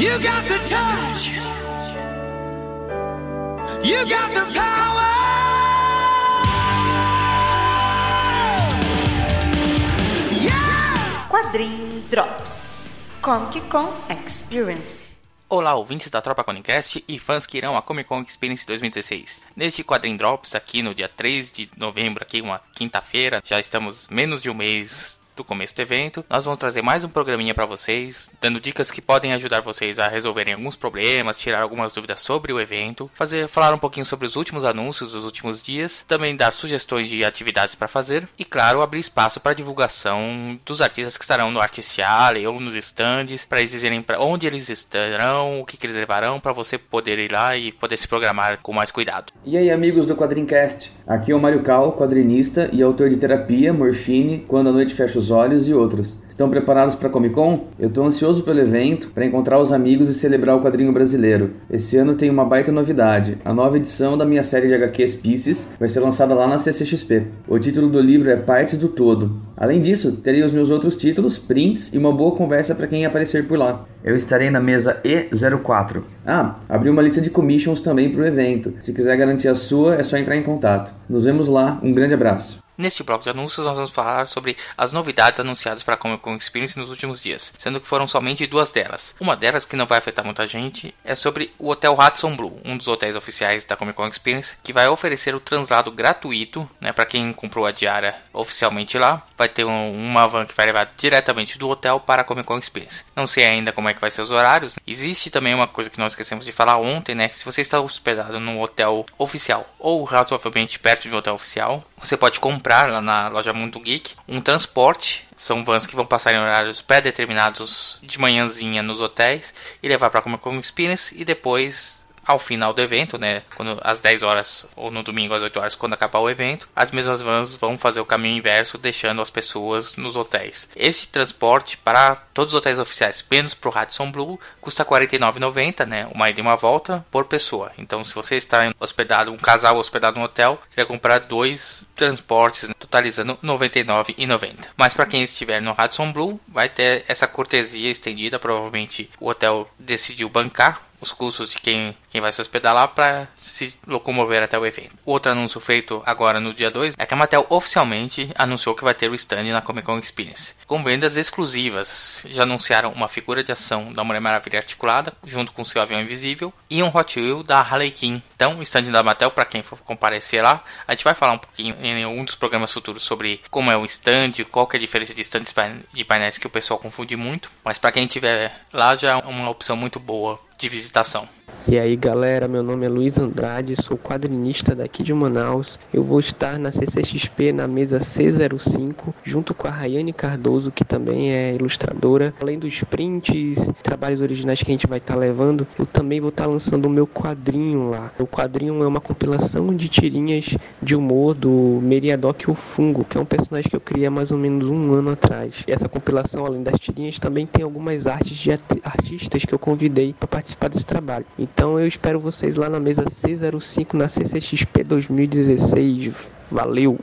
You got the touch. You got the power. Yeah! Quadrim Drops Comic Con Experience Olá, ouvintes da Tropa Conicast e fãs que irão à Comic Con Experience 2016. Neste Quadrim Drops, aqui no dia 3 de novembro, aqui uma quinta-feira, já estamos menos de um mês do começo do evento. Nós vamos trazer mais um programinha para vocês, dando dicas que podem ajudar vocês a resolverem alguns problemas, tirar algumas dúvidas sobre o evento, fazer falar um pouquinho sobre os últimos anúncios dos últimos dias, também dar sugestões de atividades para fazer e claro, abrir espaço para divulgação dos artistas que estarão no Artist Alley ou nos stands, para eles dizerem para onde eles estarão, o que, que eles levarão para você poder ir lá e poder se programar com mais cuidado. E aí, amigos do Quadrincast? Aqui é o Mário Cal, quadrinista e autor de Terapia, Morfine, Quando a Noite Fecha os Olhos e outros. Estão preparados para Comic Con? Eu estou ansioso pelo evento, para encontrar os amigos e celebrar o quadrinho brasileiro. Esse ano tem uma baita novidade. A nova edição da minha série de HQs Pieces vai ser lançada lá na CCXP. O título do livro é Partes do Todo. Além disso, terei os meus outros títulos, prints e uma boa conversa para quem aparecer por lá. Eu estarei na mesa E04. Ah, abri uma lista de commissions também para o evento. Se quiser garantir a sua, é só entrar em contato. Nos vemos lá. Um grande abraço. Neste bloco de anúncios, nós vamos falar sobre as novidades anunciadas para a Comic Con Experience nos últimos dias, sendo que foram somente duas delas. Uma delas, que não vai afetar muita gente, é sobre o Hotel Hudson Blue, um dos hotéis oficiais da Comic Con Experience, que vai oferecer o translado gratuito né, para quem comprou a diária oficialmente lá. Vai ter um, uma van que vai levar diretamente do hotel para a Comic Con Experience. Não sei ainda como é que vai ser os horários. Existe também uma coisa que nós esquecemos de falar ontem, né? Que se você está hospedado num hotel oficial ou razoavelmente perto de um hotel oficial, você pode comprar lá na loja Mundo Geek um transporte. São vans que vão passar em horários pré-determinados de manhãzinha nos hotéis e levar para Comic Con Experience e depois ao final do evento, né, quando às 10 horas ou no domingo às 8 horas quando acabar o evento, as mesmas vans vão fazer o caminho inverso, deixando as pessoas nos hotéis. Esse transporte para todos os hotéis oficiais, menos para o Radisson Blue, custa R$ 49,90, né, uma ida e uma volta por pessoa. Então, se você está hospedado, um casal hospedado no hotel, você vai comprar dois transportes, né, totalizando R$ 99,90. Mas para quem estiver no Radisson Blue, vai ter essa cortesia estendida, provavelmente o hotel decidiu bancar os custos de quem, quem vai se hospedar lá para se locomover até o evento. Outro anúncio feito agora no dia 2 é que a Mattel oficialmente anunciou que vai ter o stand na Comic Con Experience, com vendas exclusivas. Já anunciaram uma figura de ação da Mulher Maravilha articulada, junto com seu avião invisível, e um Hot Wheel da Harley Quinn. Então, o stand da Mattel, para quem for comparecer lá, a gente vai falar um pouquinho em um dos programas futuros sobre como é o stand, qual que é a diferença de stands de painéis que o pessoal confunde muito, mas para quem estiver lá já é uma opção muito boa de visitação. E aí galera, meu nome é Luiz Andrade, sou quadrinista daqui de Manaus. Eu vou estar na CCXP na mesa C05, junto com a Rayane Cardoso, que também é ilustradora. Além dos prints, trabalhos originais que a gente vai estar levando, eu também vou estar lançando o meu quadrinho lá. O quadrinho é uma compilação de tirinhas de humor do Meriadoc o Fungo, que é um personagem que eu criei há mais ou menos um ano atrás. E essa compilação, além das tirinhas, também tem algumas artes de artistas que eu convidei para participar desse trabalho. Então eu espero vocês lá na mesa C05 na CCXP 2016. Valeu!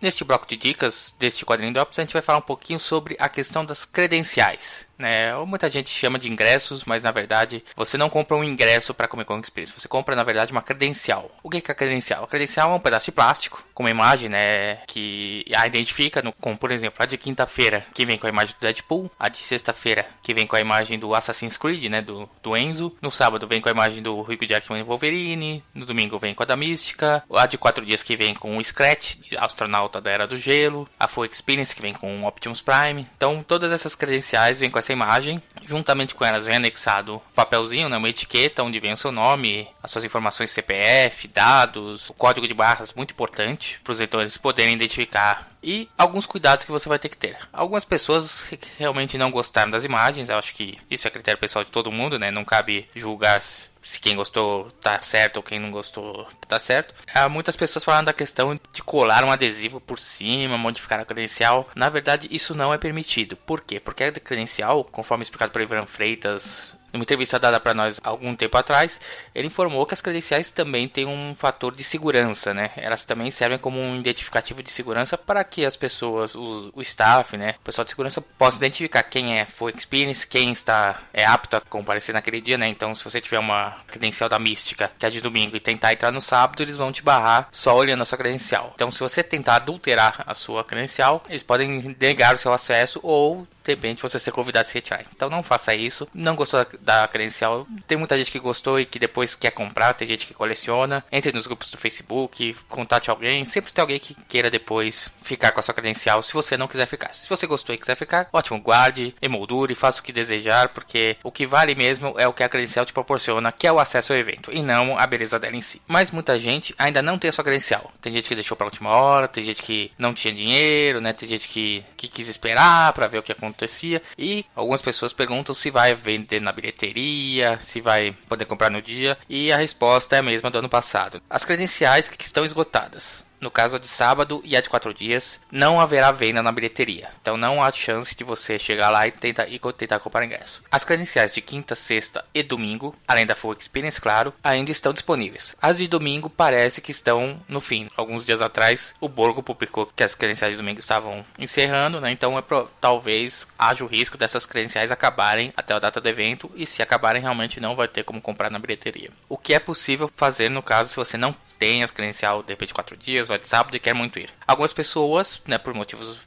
Neste bloco de dicas deste quadrinho Drops, a gente vai falar um pouquinho sobre a questão das credenciais. Né? Muita gente chama de ingressos, mas na verdade você não compra um ingresso para Comic Con Experience, você compra na verdade uma credencial. O que é a credencial? A credencial é um pedaço de plástico com uma imagem né, que a identifica, no, como por exemplo a de quinta-feira que vem com a imagem do Deadpool, a de sexta-feira que vem com a imagem do Assassin's Creed, né, do, do Enzo, no sábado vem com a imagem do Rico Jackman e Wolverine, no domingo vem com a da Mística, a de quatro dias que vem com o Scratch, astronauta da Era do Gelo, a Full Experience que vem com o Optimus Prime. Então todas essas credenciais vêm com essa imagem. Juntamente com elas vem anexado um papelzinho, né, uma etiqueta onde vem o seu nome, as suas informações CPF, dados, o código de barras muito importante para os leitores poderem identificar e alguns cuidados que você vai ter que ter. Algumas pessoas realmente não gostaram das imagens, eu acho que isso é critério pessoal de todo mundo, né? Não cabe julgar se quem gostou tá certo ou quem não gostou tá certo. Há muitas pessoas falando da questão de colar um adesivo por cima, modificar a credencial. Na verdade, isso não é permitido. Por quê? Porque a credencial, conforme explicado por Ivan Freitas numa entrevista dada para nós algum tempo atrás, ele informou que as credenciais também têm um fator de segurança, né? Elas também servem como um identificativo de segurança para que as pessoas, o, o staff, né, o pessoal de segurança possa identificar quem é full experience, quem está é apto a comparecer naquele dia, né? Então, se você tiver uma credencial da Mística, que é de domingo, e tentar entrar no sábado, eles vão te barrar só olhando a sua credencial. Então, se você tentar adulterar a sua credencial, eles podem negar o seu acesso ou de repente você ser convidado a se retirar. Então não faça isso. Não gostou da, credencial? Tem muita gente que gostou e que depois quer comprar, tem gente que coleciona. Entre nos grupos do Facebook, contate alguém. Sempre tem alguém que queira depois ficar com a sua credencial se você não quiser ficar. Se você gostou e quiser ficar, ótimo, guarde, emoldure, faça o que desejar, porque o que vale mesmo é o que a credencial te proporciona, que é o acesso ao evento, e não a beleza dela em si. Mas muita gente ainda não tem a sua credencial. Tem gente que deixou para última hora, tem gente que não tinha dinheiro, né? Tem gente que, que quis esperar para ver o que acontecia. E algumas pessoas perguntam se vai vender na bilheteria, se vai poder comprar no dia. E a resposta é a mesma do ano passado. As credenciais que estão esgotadas no caso de sábado e a de quatro dias, não haverá venda na bilheteria. Então não há chance de você chegar lá e tentar, e tentar comprar ingresso. As credenciais de quinta, sexta e domingo, além da Full Experience, claro, ainda estão disponíveis. As de domingo parece que estão no fim. Alguns dias atrás, o Borgo publicou que as credenciais de domingo estavam encerrando, né? Então é pro, talvez haja o risco dessas credenciais acabarem até a data do evento e se acabarem realmente não vai ter como comprar na bilheteria. O que é possível fazer no caso se você não tem as credencial de repente quatro dias, vai de sábado e quer muito ir. Algumas pessoas, né, por motivos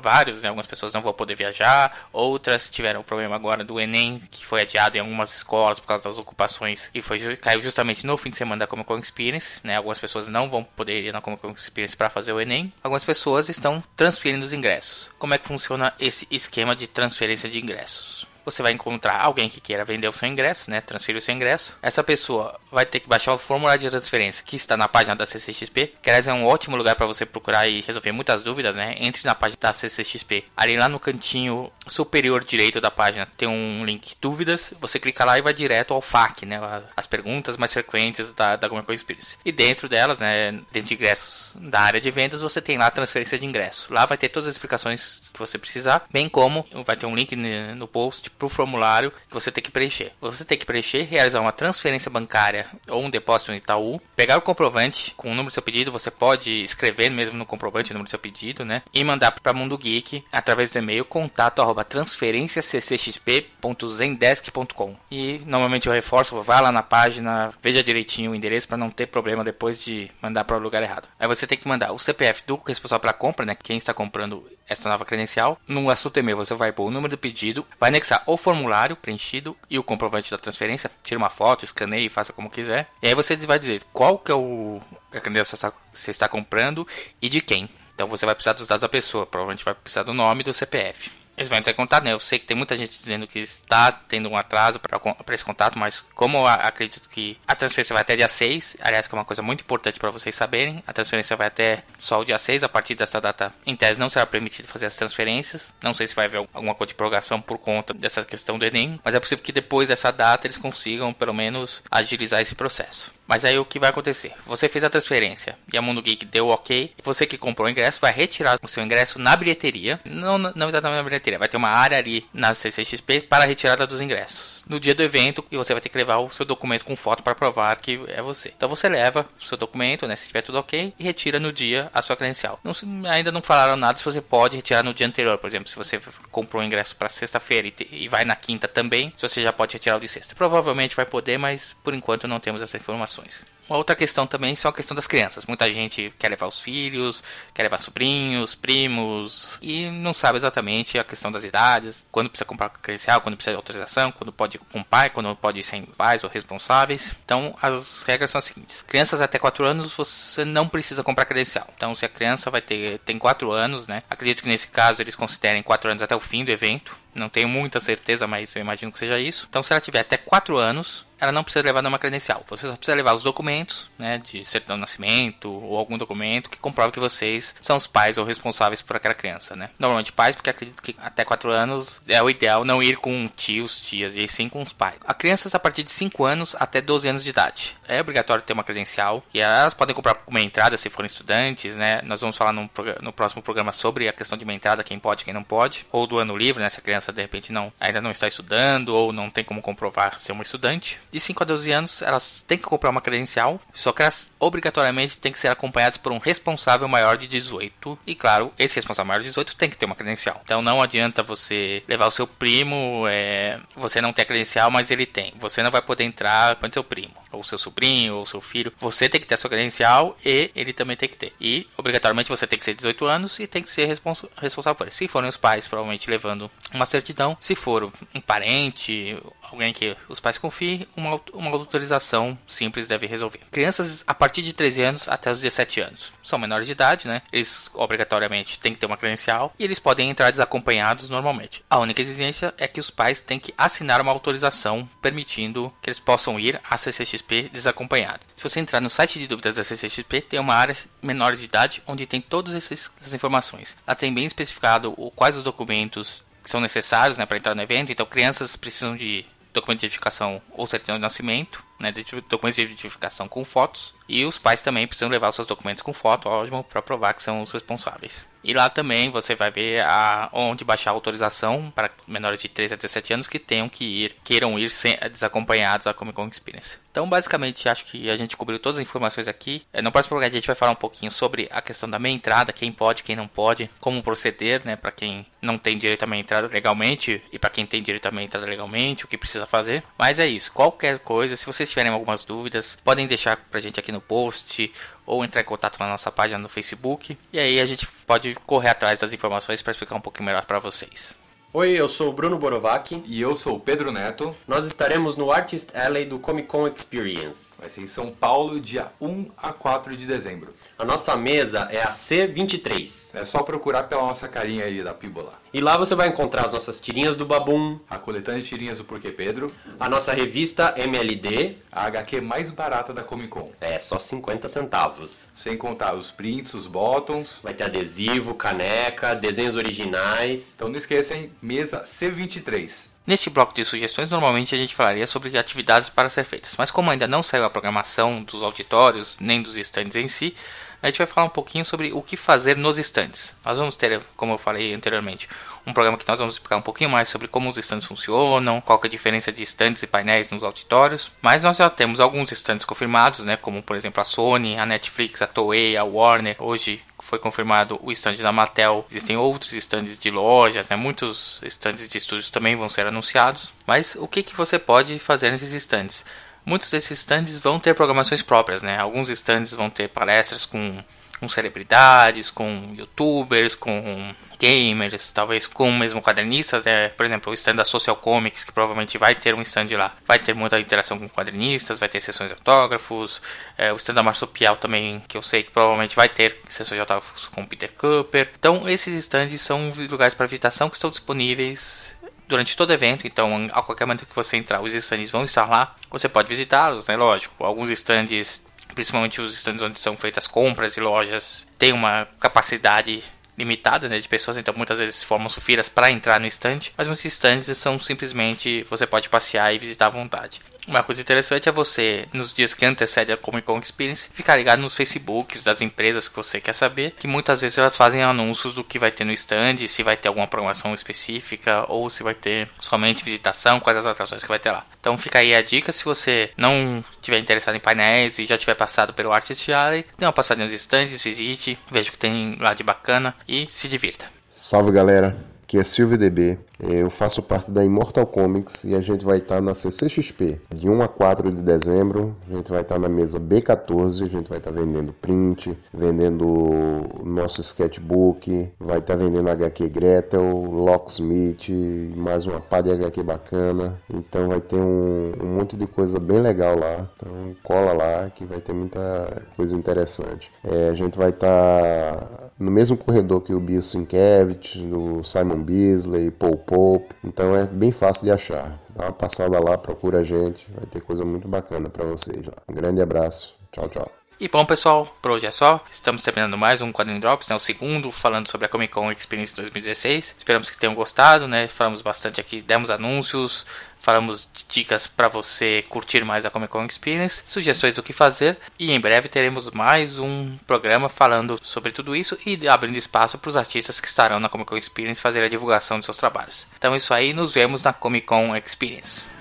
vários, né, algumas pessoas não vão poder viajar, outras tiveram o problema agora do Enem, que foi adiado em algumas escolas por causa das ocupações e foi caiu justamente no fim de semana da Comic Con Experience, né? Algumas pessoas não vão poder ir na Comic Con Experience para fazer o Enem. Algumas pessoas estão transferindo os ingressos. Como é que funciona esse esquema de transferência de ingressos? Você vai encontrar alguém que queira vender o seu ingresso, né? Transferir o seu ingresso. Essa pessoa vai ter que baixar o formulário de transferência que está na página da CCXP, que aliás é um ótimo lugar para você procurar e resolver muitas dúvidas, né? Entre na página da CCXP. Ali lá no cantinho superior direito da página tem um link dúvidas. Você clica lá e vai direto ao FAQ, né? As perguntas mais frequentes da, da Comic Experience. E dentro delas, né? Dentro de ingressos da área de vendas, você tem lá a transferência de ingresso. Lá vai ter todas as explicações que você precisar, bem como vai ter um link no post para o formulário que você tem que preencher. Você tem que preencher, realizar uma transferência bancária ou um depósito no Itaú, pegar o comprovante com o número do seu pedido, você pode escrever mesmo no comprovante o número do seu pedido, né? E mandar para Mundo Geek através do e-mail contato arroba transferenciaccxp.zendesk.com. E normalmente eu reforço, vá lá na página, veja direitinho o endereço para não ter problema depois de mandar para o lugar errado. Aí você tem que mandar o CPF do responsável pela compra, né? Quem está comprando essa nova credencial. No assunto e-mail você vai pôr o número do pedido, vai anexar o formulário preenchido e o comprovante da transferência. Tira uma foto, escaneie, faça como quiser. E aí você vai dizer qual que é o a credencial que você está comprando e de quem. Então você vai precisar dos dados da pessoa, provavelmente vai precisar do nome e do CPF. Eles vão entrar em contato, né? Eu sei que tem muita gente dizendo que está tendo um atraso para esse contato, mas como eu acredito que a transferência vai até dia 6, aliás, que é uma coisa muito importante para vocês saberem, a transferência vai até só o dia 6, a partir dessa data, em tese, não será permitido fazer as transferências. Não sei se vai haver alguma coisa de prorrogação por conta dessa questão do Enem, mas é possível que depois dessa data eles consigam, pelo menos, agilizar esse processo. Mas aí o que vai acontecer? Você fez a transferência e a Mundo Geek deu ok. Você que comprou o ingresso vai retirar o seu ingresso na bilheteria. Não, não exatamente na bilheteria, vai ter uma área ali na CCXP para a retirada dos ingressos. No dia do evento, e você vai ter que levar o seu documento com foto para provar que é você. Então você leva o seu documento, né, se tiver tudo ok, e retira no dia a sua credencial. Não, ainda não falaram nada se você pode retirar no dia anterior, por exemplo, se você comprou o ingresso para sexta-feira e, e vai na quinta também, se você já pode retirar o de sexta. Provavelmente vai poder, mas por enquanto não temos essa informação. Uma outra questão também são a questão das crianças. Muita gente quer levar os filhos, quer levar sobrinhos, primos e não sabe exatamente a questão das idades, quando precisa comprar credencial, quando precisa de autorização, quando pode ir com pai, quando pode ir sem pais ou responsáveis. Então as regras são as seguintes: crianças até 4 anos você não precisa comprar credencial. Então se a criança vai ter tem 4 anos, né? Acredito que nesse caso eles considerem 4 anos até o fim do evento. Não tenho muita certeza, mas eu imagino que seja isso. Então se ela tiver até 4 anos ela não precisa levar nenhuma credencial. Você só precisa levar os documentos, né, de certidão de nascimento ou algum documento que comprove que vocês são os pais ou responsáveis por aquela criança, né? Normalmente pais, porque acredito que até 4 anos é o ideal não ir com tios, tias, e sim com os pais. A criança está a partir de 5 anos até 12 anos de idade. É obrigatório ter uma credencial e elas podem comprar com uma entrada se forem estudantes, né? Nós vamos falar no, no próximo programa sobre a questão de uma entrada, quem pode, quem não pode, ou do ano livre, né? Se a criança de repente não ainda não está estudando ou não tem como comprovar ser uma estudante. De 5 a 12 anos, elas têm que comprar uma credencial, só que elas obrigatoriamente têm que ser acompanhadas por um responsável maior de 18. E claro, esse responsável maior de 18 tem que ter uma credencial. Então não adianta você levar o seu primo, é, você não tem a credencial, mas ele tem. Você não vai poder entrar com seu primo, ou seu sobrinho, ou seu filho. Você tem que ter a sua credencial e ele também tem que ter. E obrigatoriamente você tem que ser 18 anos e tem que ser respons responsável por isso. Se forem os pais, provavelmente levando uma certidão. Se for um parente, alguém que os pais confiem, uma, uma autorização simples deve resolver. Crianças a partir de 13 anos até os 17 anos são menores de idade, né? Eles obrigatoriamente têm que ter uma credencial e eles podem entrar desacompanhados normalmente. A única exigência é que os pais têm que assinar uma autorização permitindo que eles possam ir à CCXP desacompanhados. Se você entrar no site de dúvidas da CCXP, tem uma área menores de idade onde tem todas essas informações. Lá tem bem especificado quais os documentos que são necessários né, para entrar no evento. Então, crianças precisam de documento de identificação ou certidão de nascimento, né, documentos de identificação com fotos, e os pais também precisam levar os seus documentos com foto, ótimo, para provar que são os responsáveis. E lá também você vai ver a, onde baixar a autorização para menores de 13 a 17 anos que tenham que ir, queiram ir sem, desacompanhados à Comic Con Experience. Então, basicamente, acho que a gente cobriu todas as informações aqui. É, no próximo programa a gente vai falar um pouquinho sobre a questão da meia entrada, quem pode, quem não pode, como proceder, né, para quem não tem direito à meia entrada legalmente e para quem tem direito à meia entrada legalmente, o que precisa fazer. Mas é isso. Qualquer coisa, se vocês tiverem algumas dúvidas, podem deixar pra gente aqui no post ou entrar em contato na nossa página no Facebook. E aí a gente pode correr atrás das informações para explicar um pouquinho melhor para vocês. Oi, eu sou o Bruno Borovac. E eu sou o Pedro Neto. Nós estaremos no Artist Alley do Comic Con Experience. Vai ser em São Paulo, dia 1 a 4 de dezembro. A nossa mesa é a C23. É só procurar pela nossa carinha aí da Píbola. E lá você vai encontrar as nossas tirinhas do Babum, A coletânea de tirinhas do Porquê Pedro, a nossa revista MLD, a HQ mais barata da Comic Con. é só 50 centavos. Sem contar os prints, os bottoms. Vai ter adesivo, caneca, desenhos originais. Então não esqueçam, mesa C23. Neste bloco de sugestões, normalmente a gente falaria sobre atividades para ser feitas, mas como ainda não saiu a programação dos auditórios nem dos estandes em si, a gente vai falar um pouquinho sobre o que fazer nos estandes. Nós vamos ter, como eu falei anteriormente, um programa que nós vamos explicar um pouquinho mais sobre como os estandes funcionam, qual é a diferença de estandes e painéis nos auditórios. Mas nós já temos alguns estandes confirmados, né, como por exemplo a Sony, a Netflix, a Toei, a Warner. Hoje foi confirmado o stand da Mattel. Existem outros stands de lojas, né, muitos stands de estúdios também vão ser anunciados. Mas o que, que você pode fazer nesses stands? Muitos desses stands vão ter programações próprias, né? Alguns stands vão ter palestras com, com celebridades, com youtubers, com gamers, talvez com mesmo quadrinistas, né? por exemplo, o stand da Social Comics, que provavelmente vai ter um stand lá, vai ter muita interação com quadrinistas, vai ter sessões de autógrafos, é, o stand da Marsupial também, que eu sei que provavelmente vai ter sessões de autógrafos com Peter Cooper. Então, esses stands são lugares para visitação que estão disponíveis durante todo o evento, então a qualquer momento que você entrar, os stands vão estar lá. Você pode visitá-los, né? Lógico, alguns stands, principalmente os stands onde são feitas compras e lojas, têm uma capacidade limitada né, de pessoas, então muitas vezes formam-se filas para entrar no stand, mas muitos stands são simplesmente você pode passear e visitar à vontade. Uma coisa interessante é você, nos dias que antecedem a Comic Con Experience, ficar ligado nos Facebooks das empresas que você quer saber, que muitas vezes elas fazem anúncios do que vai ter no stand, se vai ter alguma programação específica ou se vai ter somente visitação, quais as atrações que vai ter lá. Então fica aí a dica, se você não tiver interessado em painéis e já tiver passado pelo Artist Alley, dê uma passadinha nos stands, visite, veja o que tem lá de bacana e se divirta. Salve galera, aqui é Silvio DB. Eu faço parte da Immortal Comics e a gente vai estar na CCXP de 1 a 4 de dezembro. A gente vai estar na mesa B14, a gente vai estar vendendo print, vendendo nosso sketchbook, vai estar vendendo HQ Gretel, Locksmith, mais uma pá de HQ bacana. Então vai ter um, um monte de coisa bem legal lá. Então cola lá que vai ter muita coisa interessante. É, a gente vai estar no mesmo corredor que o Bill Sienkiewicz, o Simon Beasley, Paul Pope, então é bem fácil de achar. Dá uma passada lá, procura a gente, vai ter coisa muito bacana para vocês. Um grande abraço, tchau, tchau. E bom, pessoal, por hoje é só. Estamos terminando mais um Quadrinho Drops, né, o segundo, falando sobre a Comic Con Experience 2016. Esperamos que tenham gostado, né? Falamos bastante aqui, demos anúncios, falamos dicas para você curtir mais a Comic Con Experience, sugestões do que fazer e em breve teremos mais um programa falando sobre tudo isso e abrindo espaço para os artistas que estarão na Comic Con Experience fazer a divulgação de seus trabalhos. Então é isso aí, nos vemos na Comic Con Experience.